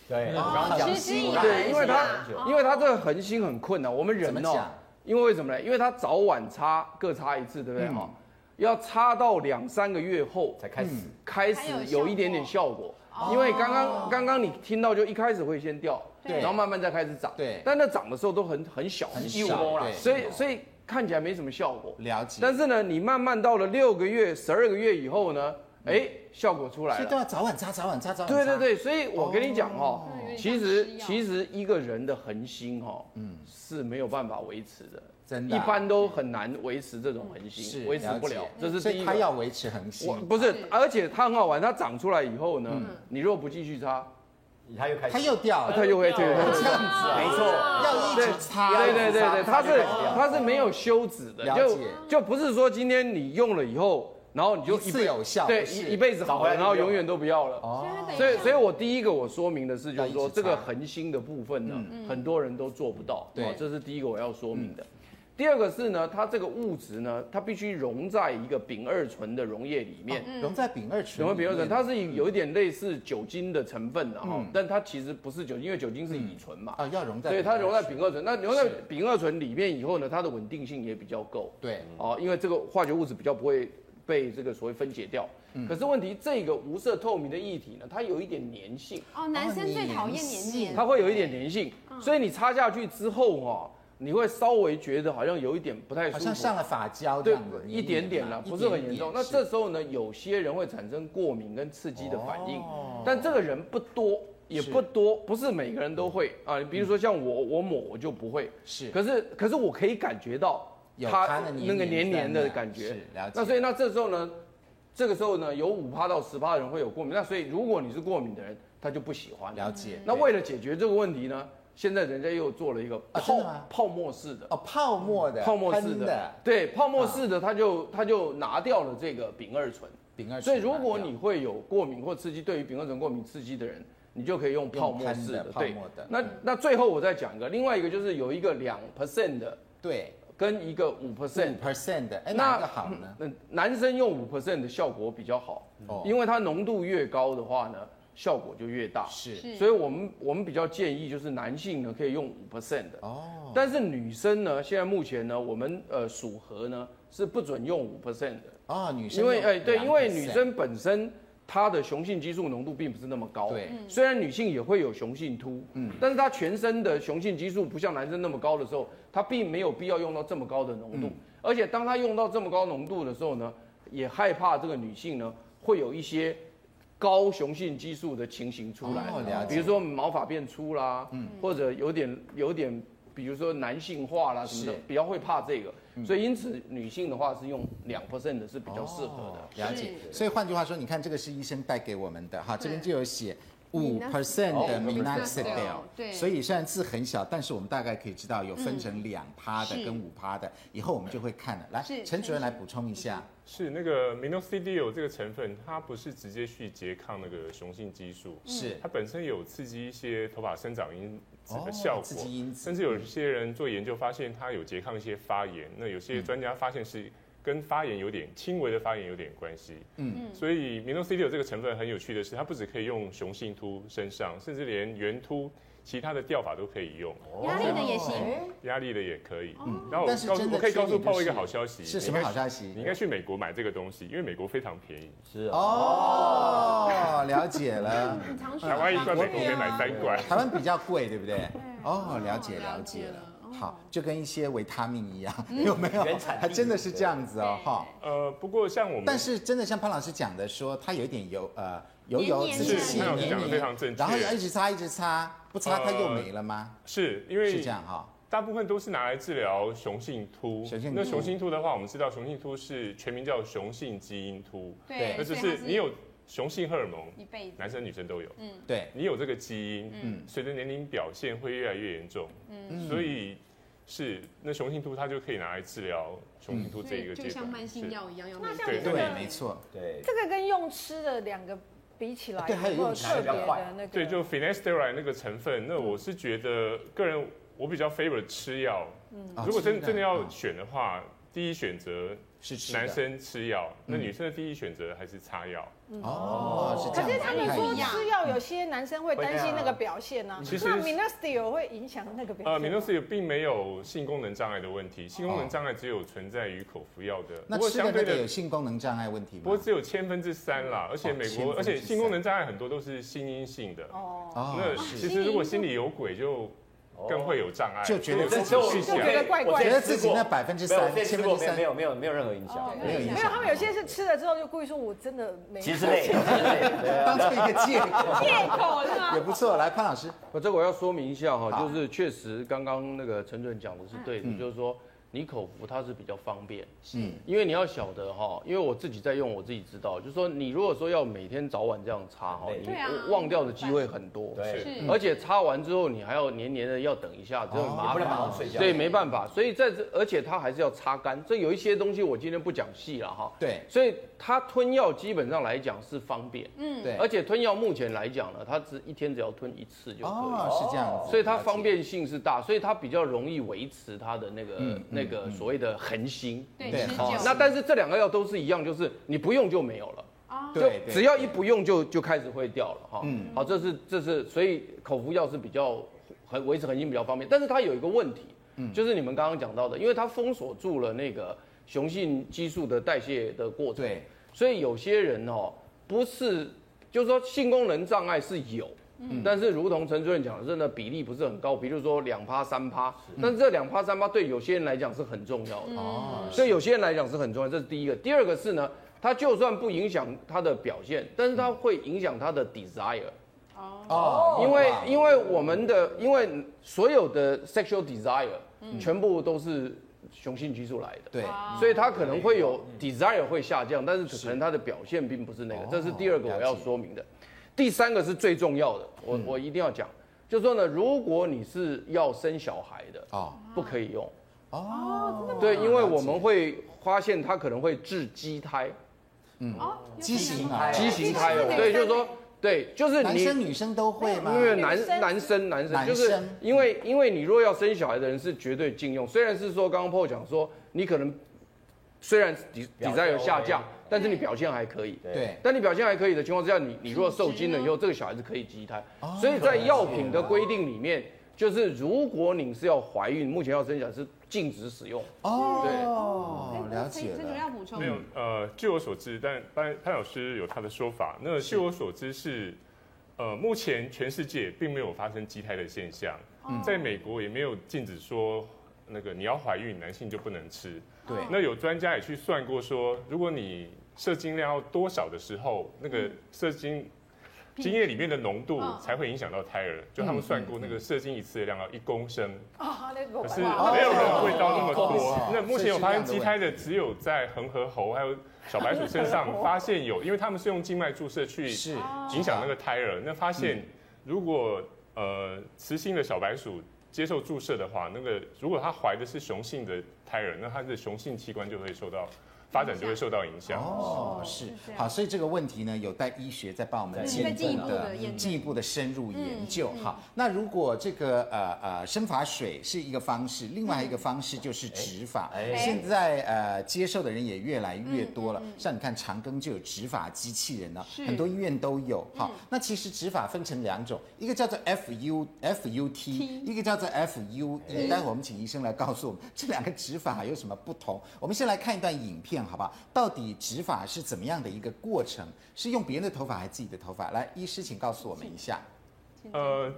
对，我刚刚讲，对，因为它，因为它这个恒星很困难。我们人哦，因为为什么呢？因为它早晚擦各擦一次，对不对哈？要擦到两三个月后才开始，开始有一点点效果。因为刚刚刚刚你听到，就一开始会先掉，对，然后慢慢再开始长，对。但那长的时候都很很小，很小，所以所以看起来没什么效果。了解。但是呢，你慢慢到了六个月、十二个月以后呢？哎，效果出来了，所以都要早晚擦，早晚擦，早晚擦。对对对，所以我跟你讲哦，其实其实一个人的恒心哈，嗯，是没有办法维持的，真的，一般都很难维持这种恒心，维持不了。这是第一个。他要维持恒心，不是，而且它很好玩，它长出来以后呢，你如果不继续擦，它又开始，它又掉，它又会掉，这样子，没错，要一直擦，对对对对，它是它是没有休止的，就就不是说今天你用了以后。然后你就一次有效，对，一一辈子好了，然后永远都不要了。哦，所以所以我第一个我说明的是，就是说这个恒星的部分呢，很多人都做不到。对，这是第一个我要说明的。第二个是呢，它这个物质呢，它必须溶在一个丙二醇的溶液里面。溶在丙二醇。溶在丙二醇，它是有一点类似酒精的成分的哈，但它其实不是酒精，因为酒精是乙醇嘛。啊，要溶在。所以它溶在丙二醇，那溶在丙二醇里面以后呢，它的稳定性也比较够。对。哦，因为这个化学物质比较不会。被这个所谓分解掉，可是问题这个无色透明的液体呢，它有一点粘性。哦，男生最讨厌黏黏。它会有一点粘性，所以你擦下去之后哦，你会稍微觉得好像有一点不太舒服，好像上了发胶这样子，一点点了，不是很严重。那这时候呢，有些人会产生过敏跟刺激的反应，但这个人不多，也不多，不是每个人都会啊。比如说像我，我抹我就不会。是，可是可是我可以感觉到它那个黏黏的感觉。是，了解。那所以那这时候呢，这个时候呢，有五趴到十趴的人会有过敏。那所以如果你是过敏的人，他就不喜欢。了解。那为了解决这个问题呢，现在人家又做了一个泡泡沫式的哦，泡沫的，泡沫式的，对，泡沫式的，他就他就拿掉了这个丙二醇。丙二醇。所以如果你会有过敏或刺激，对于丙二醇过敏刺激的人，你就可以用泡沫式的。对。那那最后我再讲一个，另外一个就是有一个两 percent 的，对，跟一个五 percent percent 的，哎，哪个好呢？那男生用五 percent 的效果比较好，哦，因为它浓度越高的话呢。效果就越大，是，所以我们我们比较建议就是男性呢可以用五 percent 的。哦，但是女生呢，现在目前呢，我们呃属和呢是不准用五 percent 的。啊，女生因为哎对，因为女生本身她的雄性激素浓度并不是那么高，对，虽然女性也会有雄性秃，嗯，但是她全身的雄性激素不像男生那么高的时候，她并没有必要用到这么高的浓度，而且当她用到这么高浓度的时候呢，也害怕这个女性呢会有一些。高雄性激素的情形出来，哦、比如说毛发变粗啦，嗯、或者有点有点，比如说男性化啦什么的，比较会怕这个，嗯、所以因此女性的话是用两 percent 的是比较适合的。了解，所以换句话说，你看这个是医生带给我们的哈，这边就有写。五 percent 的 minoxidil，对，所以虽然字很小，但是我们大概可以知道有分成两趴的跟五趴的，以后我们就会看了。来，陈主任来补充一下，是那个 minoxidil 这个成分，它不是直接去拮抗那个雄性激素，是。它本身有刺激一些头发生长因子的效果，刺激因子，甚至有一些人做研究发现它有拮抗一些发炎，那有些专家发现是。跟发炎有点轻微的发炎有点关系，嗯，所以 minoxidil 这个成分很有趣的是，它不只可以用雄性秃身上，甚至连圆秃其他的掉法都可以用，压力的也行，压力的也可以。嗯，然后我告诉我可以告诉泡一个好消息，是什么好消息？你应该去美国买这个东西，因为美国非常便宜。是哦，了解了。台湾一罐美国可以买三罐，台湾比较贵，对不对？哦，了解了解了。好，就跟一些维他命一样，有没有？原产还真的是这样子哦，哈。呃，不过像我们，但是真的像潘老师讲的说，它有一点油，呃，油油刺激，黏黏，然后一直擦一直擦，不擦它又没了吗？是因为是这样哈，大部分都是拿来治疗雄性秃。那雄性秃的话，我们知道雄性秃是全名叫雄性基因秃，对，那就是你有雄性荷尔蒙，男生女生都有，嗯，对，你有这个基因，嗯，随着年龄表现会越来越严重，嗯，所以。是，那雄性秃它就可以拿来治疗雄性秃这一个阶段，就像慢性药一样，那像对对，没错，对。这个跟用吃的两个比起来，对，还有用特别的那个，对，就 finasteride 那个成分，那我是觉得个人我比较 favor 吃药，嗯，如果真真的要选的话，第一选择。是男生吃药，那女生的第一选择还是擦药。哦，是这样。可是他们说吃药，有些男生会担心那个表现呢。其实 minoxidil 会影响那个表现。呃，minoxidil 并没有性功能障碍的问题，性功能障碍只有存在于口服药的。那吃的那个有性功能障碍问题吗？不过只有千分之三啦，而且美国，而且性功能障碍很多都是心因性的。哦。那其实如果心里有鬼就。更会有障碍，就觉得自己去想，我觉得自己那百分之三、千分之三没有没有没有任何影响，没有影响。没有，他们有些是吃了之后就故意说，我真的没。其实累，当成一个借口。借口是吗？也不错。来，潘老师，我这我要说明一下哈，就是确实刚刚那个陈主任讲的是对的，就是说。你口服它是比较方便，是，因为你要晓得哈，因为我自己在用，我自己知道，就是说你如果说要每天早晚这样擦哈，你忘掉的机会很多，对，而且擦完之后你还要黏黏的要等一下，这很麻烦，对，没办法，所以在这，而且它还是要擦干，这有一些东西我今天不讲细了哈，对，所以它吞药基本上来讲是方便，嗯，对，而且吞药目前来讲呢，它只一天只要吞一次就可以，哦，是这样子，所以它方便性是大，所以它比较容易维持它的那个那。那个所谓的恒心，对，那但是这两个药都是一样，就是你不用就没有了，啊，就只要一不用就就开始会掉了哈。嗯，好，这是这是所以口服药是比较很维持恒心比较方便，但是它有一个问题，嗯，就是你们刚刚讲到的，因为它封锁住了那个雄性激素的代谢的过程，对，所以有些人哦不是，就是说性功能障碍是有。嗯，但是如同陈主任讲的，真的比例不是很高，比如说两趴三趴，但是这两趴三趴对有些人来讲是很重要的。哦，所以有些人来讲是很重要，这是第一个。第二个是呢，它就算不影响他的表现，但是它会影响他的 desire，哦，因为因为我们的因为所有的 sexual desire 全部都是雄性激素来的，对，所以它可能会有 desire 会下降，但是可能它的表现并不是那个，这是第二个我要说明的。第三个是最重要的，我我一定要讲，就是说呢，如果你是要生小孩的啊，不可以用。哦，对，因为我们会发现它可能会致畸胎，嗯，畸形胎，畸形胎哦，对，就是说。对，就是男生女生都会吗？因为男男生男生就是因为因为你若要生小孩的人是绝对禁用，虽然是说刚刚 Paul 讲说你可能虽然底底在有下降，但是你表现还可以。对，但你表现还可以的情况之下，你你若受精了以后，这个小孩子可以畸胎。所以在药品的规定里面，就是如果你是要怀孕，目前要生小孩是禁止使用。哦，对，了解了。这个要补充。没有，呃，据我所知，但潘潘老师有他的说法。那据我所知是，呃，目前全世界并没有发生畸胎的现象，在美国也没有禁止说那个你要怀孕，男性就不能吃。对。那有专家也去算过说，如果你射精量要多少的时候，那个射精。精液里面的浓度才会影响到胎儿，就他们算过那个射精一次的量要一公升，可是没有人会到那么多。那目前有发现畸胎的只有在恒河猴还有小白鼠身上 发现有，因为他们是用静脉注射去影响那个胎儿。那发现如果呃雌性的小白鼠接受注射的话，那个如果她怀的是雄性的胎儿，那她的雄性器官就会受到。发展就会受到影响哦，是好，所以这个问题呢，有待医学再帮我们进一步的进一步的深入研究。好，那如果这个呃呃生发水是一个方式，另外一个方式就是植发。现在呃接受的人也越来越多了，像你看长庚就有植发机器人了，很多医院都有。好，那其实植发分成两种，一个叫做 F U F U T，一个叫做 F U E。待会我们请医生来告诉我们这两个植发有什么不同。我们先来看一段影片。好吧，到底植发是怎么样的一个过程？是用别人的头发还是自己的头发？来，医师，请告诉我们一下。呃，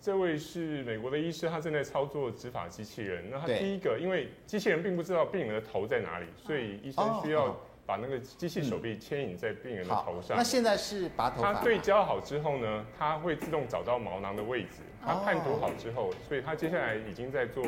这位是美国的医师，他正在操作植发机器人。那他第一个，因为机器人并不知道病人的头在哪里，所以医生需要把那个机器手臂牵引在病人的头上。那现在是拔头发。他对焦好之后呢，他会自动找到毛囊的位置。他判读好之后，所以他接下来已经在做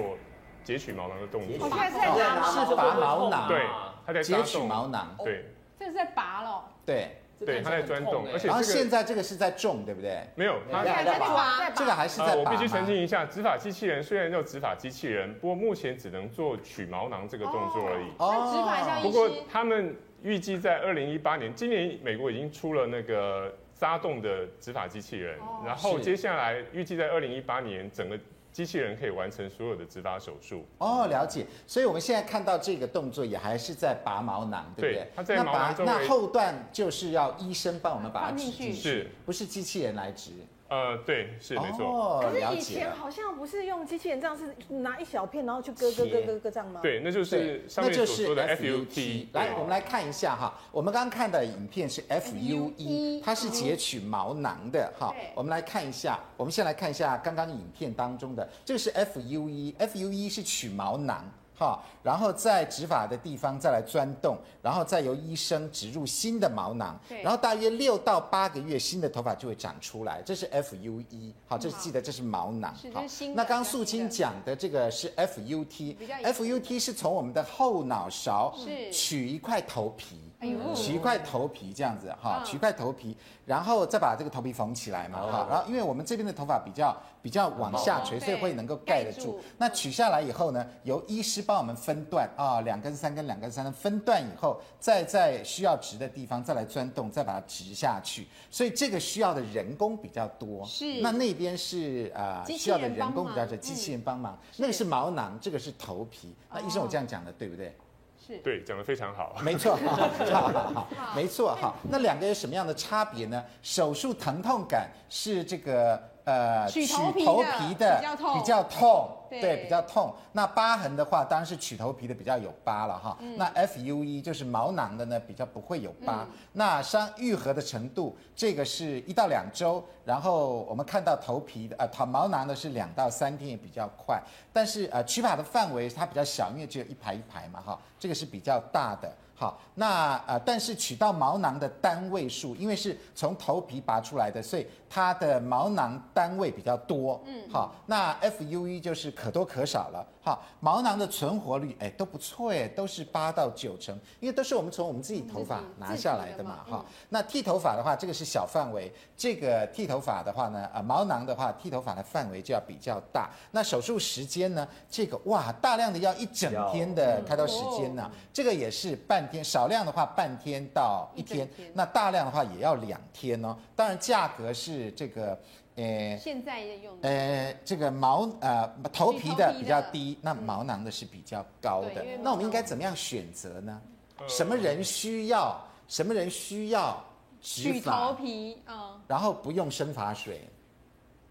截取毛囊的动作。现在在是拔毛囊。对。他在截取毛囊，对，这是在拔了，对，对，他在钻洞，而且然后现在这个是在种，对不对？没有，他还在拔，这个还是在拔。我必须澄清一下，植发机器人虽然叫植发机器人，不过目前只能做取毛囊这个动作而已。哦，植发像不过他们预计在二零一八年，今年美国已经出了那个扎洞的植发机器人，然后接下来预计在二零一八年整个。机器人可以完成所有的植发手术哦，了解。所以我们现在看到这个动作也还是在拔毛囊，对不对？它在毛囊中。那后段就是要医生帮我们把它植进去，是，不是机器人来植？呃，对，是没错。哦，可是以前好像不是用机器人这样，是拿一小片然后去割割割割割这样吗？对，那就是上面所说的 FUT。来，我们来看一下哈，我们刚刚看的影片是 FUE，它是截取毛囊的哈。我们来看一下，我们先来看一下刚刚影片当中的，这个是 FUE，FUE 是取毛囊。好，然后在植发的地方再来钻洞，然后再由医生植入新的毛囊，对然后大约六到八个月，新的头发就会长出来。这是 FUE，好，这是记得这是毛囊。好，那刚刚素清讲的这个是 FUT，FUT 是从我们的后脑勺取一块头皮。取一块头皮这样子哈，取一块头皮，然后再把这个头皮缝起来嘛哈。然后因为我们这边的头发比较比较往下垂，所以会能够盖得住。那取下来以后呢，由医师帮我们分段啊，两根、三根、两根、三根分段以后，再在需要植的地方再来钻洞，再把它植下去。所以这个需要的人工比较多。是。那那边是啊，需要的人工比较多，机器人帮忙。那个是毛囊，这个是头皮。那医生，我这样讲的对不对？对，讲得非常好。没错，好好好，没错哈。那两个有什么样的差别呢？手术疼痛感是这个呃，取头皮的比较痛，对，比较痛。那疤痕的话，当然是取头皮的比较有疤了哈。那 FUE 就是毛囊的呢，比较不会有疤。那伤愈合的程度，这个是一到两周。然后我们看到头皮的呃，它毛囊的是两到三天，也比较快。但是呃，取法的范围它比较小，因为只有一排一排嘛哈，这个是比较大的。好，那呃，但是取到毛囊的单位数，因为是从头皮拔出来的，所以它的毛囊单位比较多。嗯，好，那 FUE 就是可多可少了。好，毛囊的存活率，哎，都不错哎，都是八到九成，因为都是我们从我们自己头发拿下来的嘛。哈，那剃头发的话，这个是小范围，这个剃头发的话呢，呃，毛囊的话，剃头发的范围就要比较大。那手术时间呢，这个哇，大量的要一整天的开刀时间呢，这个也是半。天少量的话，半天到一天，一天那大量的话也要两天哦。当然价格是这个，呃，现在用的，呃，这个毛呃头皮的比较低，那毛囊的是比较高的。那我们应该怎么样选择呢？什么人需要？什么人需要植发？头皮啊，然后不用生发水。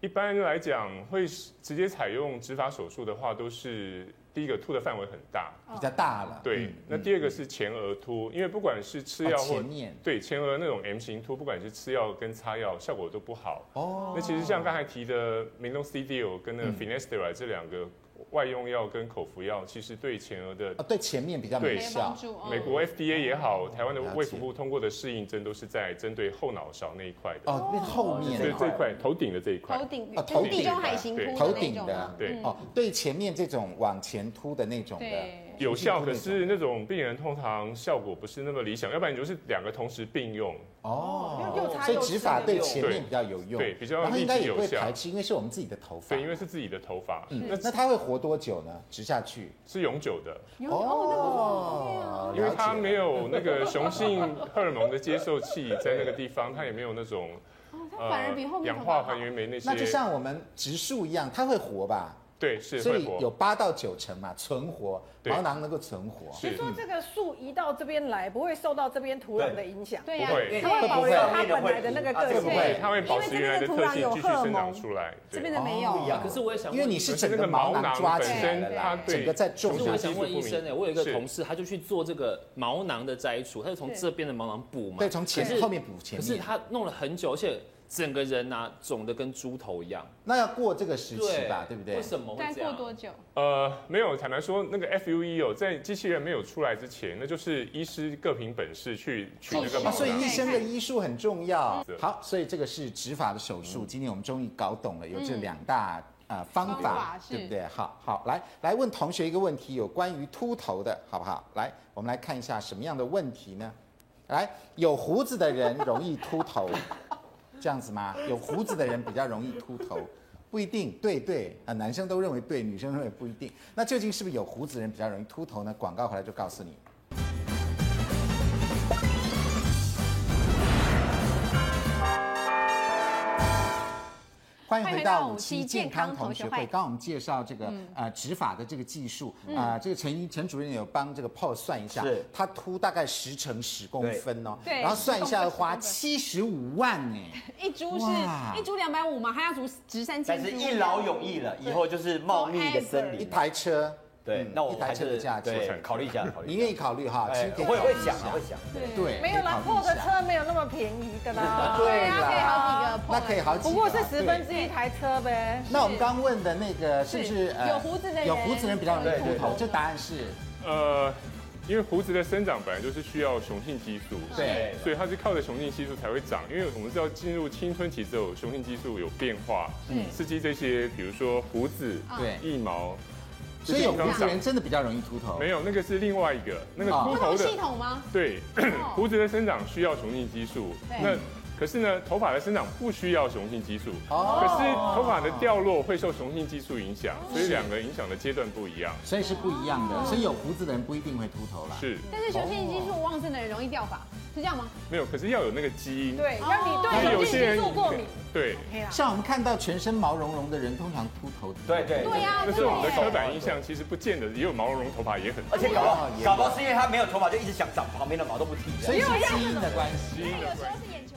一般来讲，会直接采用植发手术的话，都是。第一个凸的范围很大，比较大了。对，嗯、那第二个是前额凸，因为不管是吃药或、哦、前对前额那种 M 型凸，不管是吃药跟擦药，效果都不好。哦，那其实像刚才提的明东 C-Deal 跟那个 Finasteride 这两个。嗯外用药跟口服药其实对前额的啊，对前面比较没效。美国 FDA 也好，台湾的卫福部通过的适应症都是在针对后脑勺那一块的。哦，那后面对这一块头顶的这一块。头顶啊，头顶地中海型凸头顶的对哦，对前面这种往前凸的那种的。有效，可是那种病人通常效果不是那么理想，要不然你就是两个同时并用哦。所以植发对前面比较有用，对，比较然后应该也会排斥，因为是我们自己的头发。对，因为是自己的头发。嗯，那那它会活多久呢？植下去是永久的哦，因为它没有那个雄性荷尔蒙的接受器在那个地方，它也没有那种呃氧化还原酶那些。那就像我们植树一样，它会活吧？对，是，所以有八到九成嘛，存活毛囊能够存活。所以说这个树移到这边来，不会受到这边土壤的影响。对呀，它会保留它本来的那个个性。它会保持原来的特性，继续生长出来。这边的没有。可是我也想，因为你是整个毛囊抓起来了，整个在种。可是我想问医生呢，我有一个同事，他就去做这个毛囊的摘除，他就从这边的毛囊补嘛。对，从前后面补前面。可是他弄了很久，而且。整个人呐，肿的跟猪头一样。那要过这个时期吧，对不对？为什么会这样？再过多久？呃，没有，坦白说，那个 FUE 哦，在机器人没有出来之前，那就是医师各凭本事去取那个。所以医生的医术很重要。好，所以这个是植发的手术。今天我们终于搞懂了，有这两大呃方法，对不对？好好，来来问同学一个问题，有关于秃头的，好不好？来，我们来看一下什么样的问题呢？来，有胡子的人容易秃头。这样子吗？有胡子的人比较容易秃头，不一定。对对啊，男生都认为对，女生认为不一定。那究竟是不是有胡子的人比较容易秃头呢？广告回来就告诉你。欢迎回到五期健康同学会。刚刚我们介绍这个、嗯、呃植发的这个技术啊、呃，这个陈陈主任有帮这个 Paul 算一下，是他秃大概十乘十公分哦，对，然后算一下要花七十五万呢。一株是一株两百五嘛，还要植植三千株，但是一劳永逸了，以后就是茂密的森林，一台车。对，那我一台车的价钱，考虑一下，考虑。你愿意考虑哈？其实会会想啊，会想。对，没有啦，破的车没有那么便宜的 啦。对啦，可以好几个，那可以好几个。不过是十分之一台车呗。那我们刚问的那个是不是有胡子的人？有胡子人比较容易秃头，这答案是呃，因为胡子的生长本来就是需要雄性激素，对，所以它是靠着雄性激素才会长。因为我们知道进入青春期之后，雄性激素有变化，嗯，刺激这些，比如说胡子、对，腋毛。所以有胡子人真的比较容易秃头？没有，那个是另外一个那个秃头的系统吗？对，胡子的生长需要雄性激素。那可是呢，头发的生长不需要雄性激素。哦。可是头发的掉落会受雄性激素影响，所以两个影响的阶段不一样。所以是不一样的。所以有胡子的人不一定会秃头啦。是。但是雄性激素旺盛的人容易掉发，是这样吗？没有，可是要有那个基因。对，让你对雄性激素过敏。对，像我们看到全身毛茸茸的人，通常秃头。对对对呀，这是我们的刻板印象，其实不见得也有毛茸茸头发也很。而且搞不好，搞不好是因为他没有头发，就一直想长旁边的毛都不剃。所以是基因的关系。有时候是眼球。